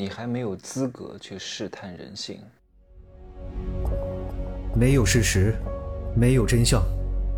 你还没有资格去试探人性。没有事实，没有真相，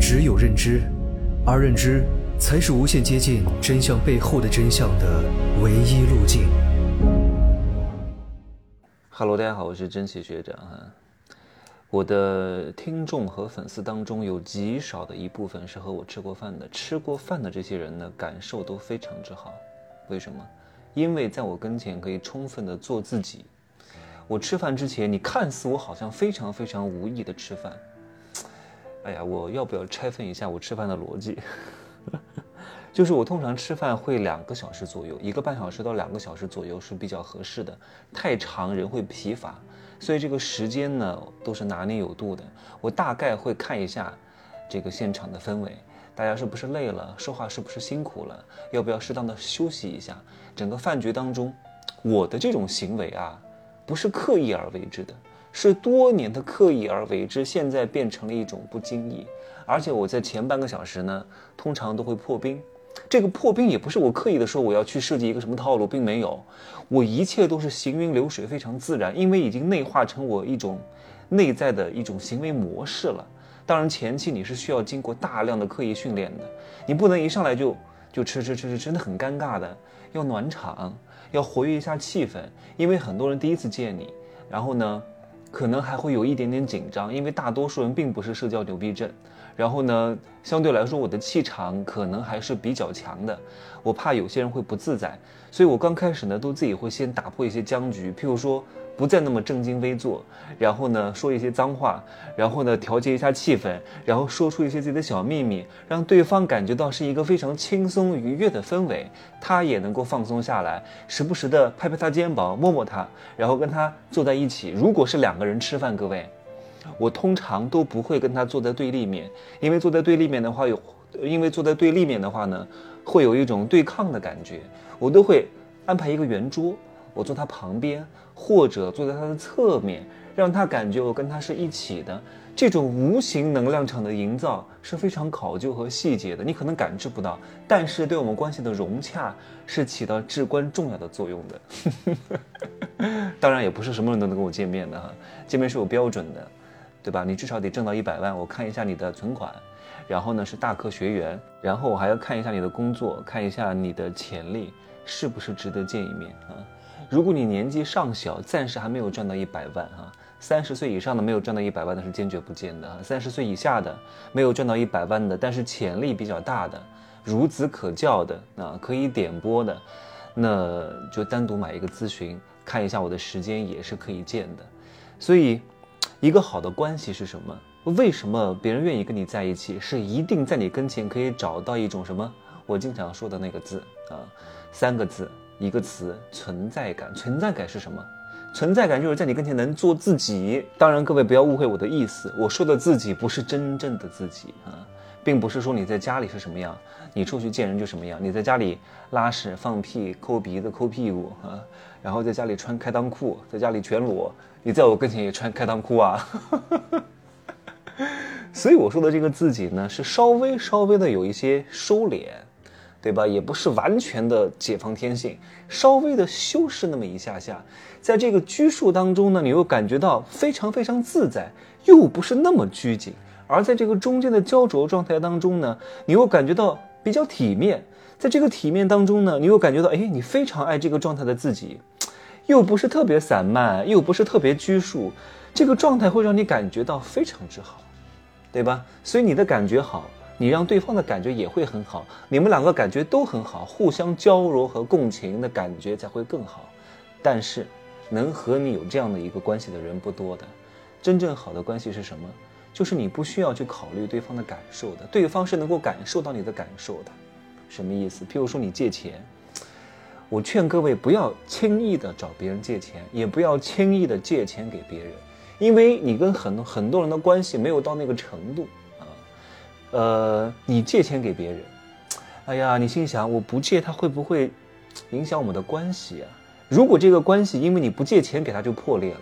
只有认知，而认知才是无限接近真相背后的真相的唯一路径。Hello，大家好，我是真奇学长哈。我的听众和粉丝当中有极少的一部分是和我吃过饭的，吃过饭的这些人呢，感受都非常之好。为什么？因为在我跟前可以充分的做自己。我吃饭之前，你看似我好像非常非常无意的吃饭。哎呀，我要不要拆分一下我吃饭的逻辑？就是我通常吃饭会两个小时左右，一个半小时到两个小时左右是比较合适的。太长人会疲乏，所以这个时间呢都是拿捏有度的。我大概会看一下这个现场的氛围。大家是不是累了？说话是不是辛苦了？要不要适当的休息一下？整个饭局当中，我的这种行为啊，不是刻意而为之的，是多年的刻意而为之，现在变成了一种不经意。而且我在前半个小时呢，通常都会破冰。这个破冰也不是我刻意的说我要去设计一个什么套路，并没有，我一切都是行云流水，非常自然，因为已经内化成我一种内在的一种行为模式了。当然，前期你是需要经过大量的刻意训练的，你不能一上来就就吃吃吃吃，真的很尴尬的。要暖场，要活跃一下气氛，因为很多人第一次见你，然后呢，可能还会有一点点紧张，因为大多数人并不是社交牛逼症。然后呢，相对来说我的气场可能还是比较强的，我怕有些人会不自在，所以我刚开始呢，都自己会先打破一些僵局，譬如说。不再那么正襟危坐，然后呢说一些脏话，然后呢调节一下气氛，然后说出一些自己的小秘密，让对方感觉到是一个非常轻松愉悦的氛围，他也能够放松下来，时不时的拍拍他肩膀，摸摸他，然后跟他坐在一起。如果是两个人吃饭，各位，我通常都不会跟他坐在对立面，因为坐在对立面的话有，因为坐在对立面的话呢，会有一种对抗的感觉，我都会安排一个圆桌。我坐他旁边，或者坐在他的侧面，让他感觉我跟他是一起的。这种无形能量场的营造是非常考究和细节的，你可能感知不到，但是对我们关系的融洽是起到至关重要的作用的。当然，也不是什么人都能跟我见面的哈，见面是有标准的，对吧？你至少得挣到一百万，我看一下你的存款，然后呢是大科学员，然后我还要看一下你的工作，看一下你的潜力是不是值得见一面啊。如果你年纪尚小，暂时还没有赚到一百万哈，三十岁以上的没有赚到一百万的是坚决不见的哈，三十岁以下的没有赚到一百万的，但是潜力比较大的，孺子可教的啊，可以点拨的，那就单独买一个咨询，看一下我的时间也是可以见的。所以，一个好的关系是什么？为什么别人愿意跟你在一起？是一定在你跟前可以找到一种什么？我经常说的那个字啊，三个字。一个词，存在感。存在感是什么？存在感就是在你跟前能做自己。当然，各位不要误会我的意思，我说的自己不是真正的自己啊，并不是说你在家里是什么样，你出去见人就什么样。你在家里拉屎、放屁、抠鼻子、抠屁股啊，然后在家里穿开裆裤，在家里全裸，你在我跟前也穿开裆裤啊。所以我说的这个自己呢，是稍微稍微的有一些收敛。对吧？也不是完全的解放天性，稍微的修饰那么一下下，在这个拘束当中呢，你又感觉到非常非常自在，又不是那么拘谨。而在这个中间的焦灼状态当中呢，你又感觉到比较体面。在这个体面当中呢，你又感觉到，哎，你非常爱这个状态的自己，又不是特别散漫，又不是特别拘束，这个状态会让你感觉到非常之好，对吧？所以你的感觉好。你让对方的感觉也会很好，你们两个感觉都很好，互相交融和共情的感觉才会更好。但是，能和你有这样的一个关系的人不多的。真正好的关系是什么？就是你不需要去考虑对方的感受的，对方是能够感受到你的感受的。什么意思？譬如说你借钱，我劝各位不要轻易的找别人借钱，也不要轻易的借钱给别人，因为你跟很多很多人的关系没有到那个程度。呃，你借钱给别人，哎呀，你心想我不借他会不会影响我们的关系啊？如果这个关系因为你不借钱给他就破裂了，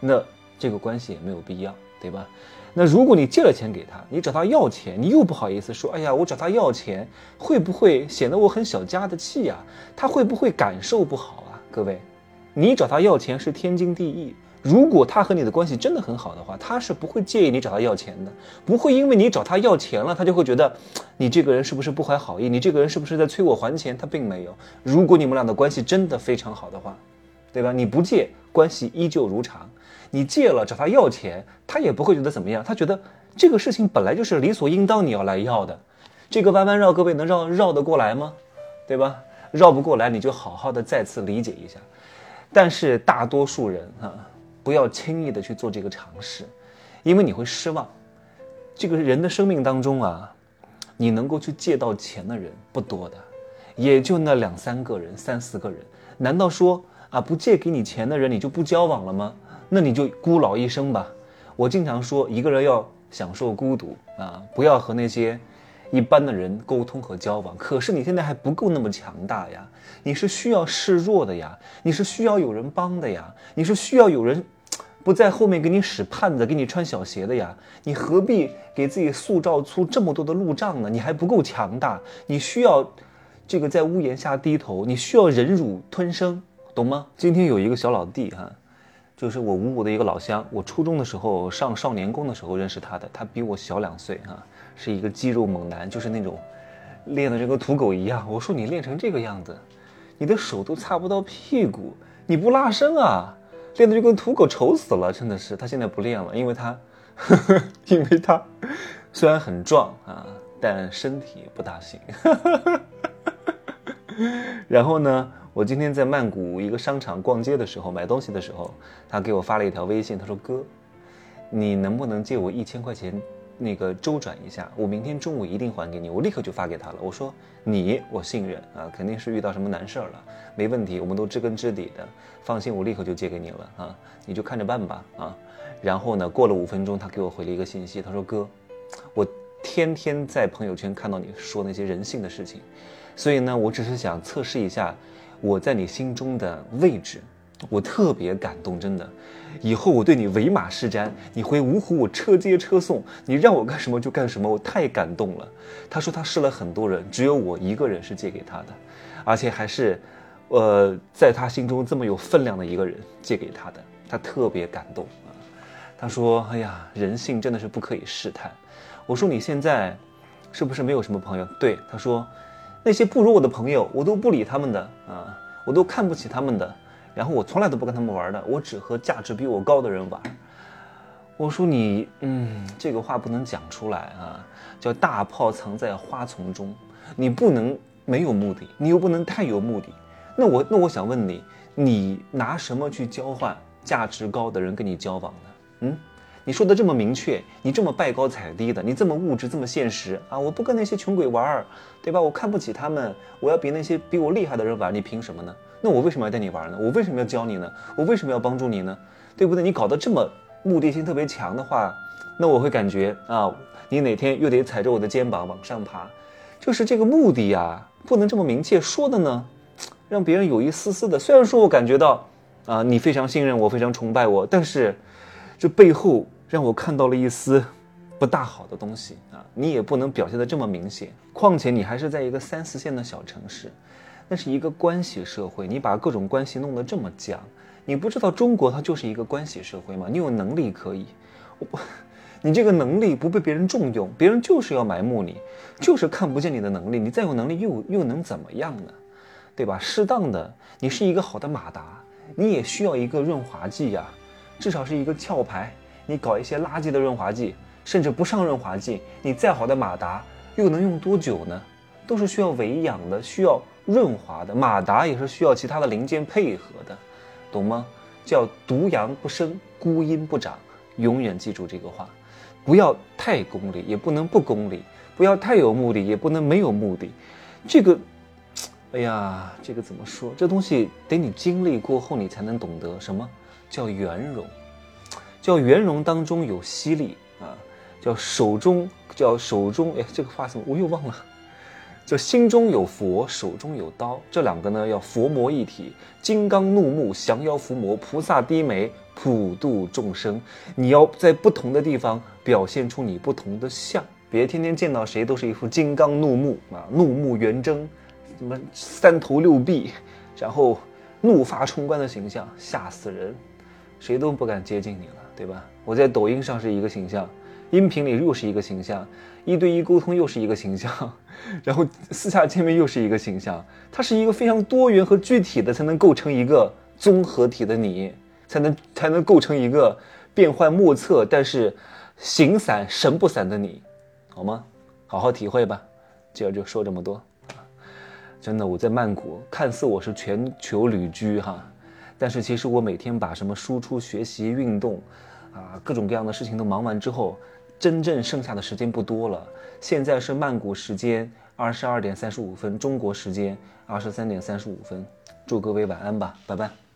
那这个关系也没有必要，对吧？那如果你借了钱给他，你找他要钱，你又不好意思说，哎呀，我找他要钱会不会显得我很小家的气呀？他会不会感受不好啊？各位，你找他要钱是天经地义。如果他和你的关系真的很好的话，他是不会介意你找他要钱的，不会因为你找他要钱了，他就会觉得你这个人是不是不怀好意，你这个人是不是在催我还钱？他并没有。如果你们俩的关系真的非常好的话，对吧？你不借，关系依旧如常；你借了找他要钱，他也不会觉得怎么样，他觉得这个事情本来就是理所应当你要来要的。这个弯弯绕，各位能绕绕得过来吗？对吧？绕不过来，你就好好的再次理解一下。但是大多数人啊。不要轻易的去做这个尝试，因为你会失望。这个人的生命当中啊，你能够去借到钱的人不多的，也就那两三个人、三四个人。难道说啊，不借给你钱的人你就不交往了吗？那你就孤老一生吧。我经常说，一个人要享受孤独啊，不要和那些一般的人沟通和交往。可是你现在还不够那么强大呀，你是需要示弱的呀，你是需要有人帮的呀，你是需要有人。不在后面给你使绊子，给你穿小鞋的呀？你何必给自己塑造出这么多的路障呢？你还不够强大，你需要这个在屋檐下低头，你需要忍辱吞声，懂吗？今天有一个小老弟哈，就是我五五的一个老乡，我初中的时候上少年宫的时候认识他的，他比我小两岁哈，是一个肌肉猛男，就是那种练的这个土狗一样。我说你练成这个样子，你的手都擦不到屁股，你不拉伸啊？练的就跟土狗丑死了，真的是。他现在不练了，因为他，呵 呵因为他虽然很壮啊，但身体不大行。然后呢，我今天在曼谷一个商场逛街的时候，买东西的时候，他给我发了一条微信，他说：“哥，你能不能借我一千块钱？”那个周转一下，我明天中午一定还给你。我立刻就发给他了。我说你我信任啊，肯定是遇到什么难事儿了，没问题，我们都知根知底的，放心，我立刻就借给你了啊，你就看着办吧啊。然后呢，过了五分钟，他给我回了一个信息，他说哥，我天天在朋友圈看到你说那些人性的事情，所以呢，我只是想测试一下我在你心中的位置。我特别感动，真的，以后我对你唯马是瞻，你回芜湖我车接车送，你让我干什么就干什么，我太感动了。他说他试了很多人，只有我一个人是借给他的，而且还是，呃，在他心中这么有分量的一个人借给他的，他特别感动啊。他说：“哎呀，人性真的是不可以试探。”我说：“你现在是不是没有什么朋友？”对，他说：“那些不如我的朋友，我都不理他们的啊，我都看不起他们的。”然后我从来都不跟他们玩的，我只和价值比我高的人玩。我说你，嗯，这个话不能讲出来啊，叫大炮藏在花丛中，你不能没有目的，你又不能太有目的。那我那我想问你，你拿什么去交换价值高的人跟你交往呢？嗯，你说的这么明确，你这么拜高踩低的，你这么物质这么现实啊，我不跟那些穷鬼玩，对吧？我看不起他们，我要比那些比我厉害的人玩，你凭什么呢？那我为什么要带你玩呢？我为什么要教你呢？我为什么要帮助你呢？对不对？你搞得这么目的性特别强的话，那我会感觉啊，你哪天又得踩着我的肩膀往上爬，就是这个目的呀，不能这么明确说的呢，让别人有一丝丝的。虽然说我感觉到啊，你非常信任我，非常崇拜我，但是这背后让我看到了一丝不大好的东西啊。你也不能表现的这么明显，况且你还是在一个三四线的小城市。那是一个关系社会，你把各种关系弄得这么僵，你不知道中国它就是一个关系社会吗？你有能力可以，我，你这个能力不被别人重用，别人就是要埋没你，就是看不见你的能力。你再有能力又又能怎么样呢？对吧？适当的，你是一个好的马达，你也需要一个润滑剂呀，至少是一个壳牌。你搞一些垃圾的润滑剂，甚至不上润滑剂，你再好的马达又能用多久呢？都是需要维养的，需要。润滑的马达也是需要其他的零件配合的，懂吗？叫独阳不生，孤阴不长，永远记住这个话，不要太功利，也不能不功利；不要太有目的，也不能没有目的。这个，哎呀，这个怎么说？这东西得你经历过后，你才能懂得什么叫圆融，叫圆融当中有犀利啊，叫手中叫手中，哎，这个话怎么我又忘了。就心中有佛，手中有刀，这两个呢要佛魔一体，金刚怒目降妖伏魔，菩萨低眉普度众生。你要在不同的地方表现出你不同的相，别天天见到谁都是一副金刚怒目啊，怒目圆睁，什么三头六臂，然后怒发冲冠的形象，吓死人，谁都不敢接近你了，对吧？我在抖音上是一个形象，音频里又是一个形象，一对一沟通又是一个形象，然后私下见面又是一个形象，它是一个非常多元和具体的，才能构成一个综合体的你，才能才能构成一个变幻莫测，但是形散神不散的你，好吗？好好体会吧。今儿就说这么多。真的，我在曼谷，看似我是全球旅居哈，但是其实我每天把什么输出、学习、运动，啊，各种各样的事情都忙完之后，真正剩下的时间不多了。现在是曼谷时间二十二点三十五分，中国时间二十三点三十五分。祝各位晚安吧，拜拜。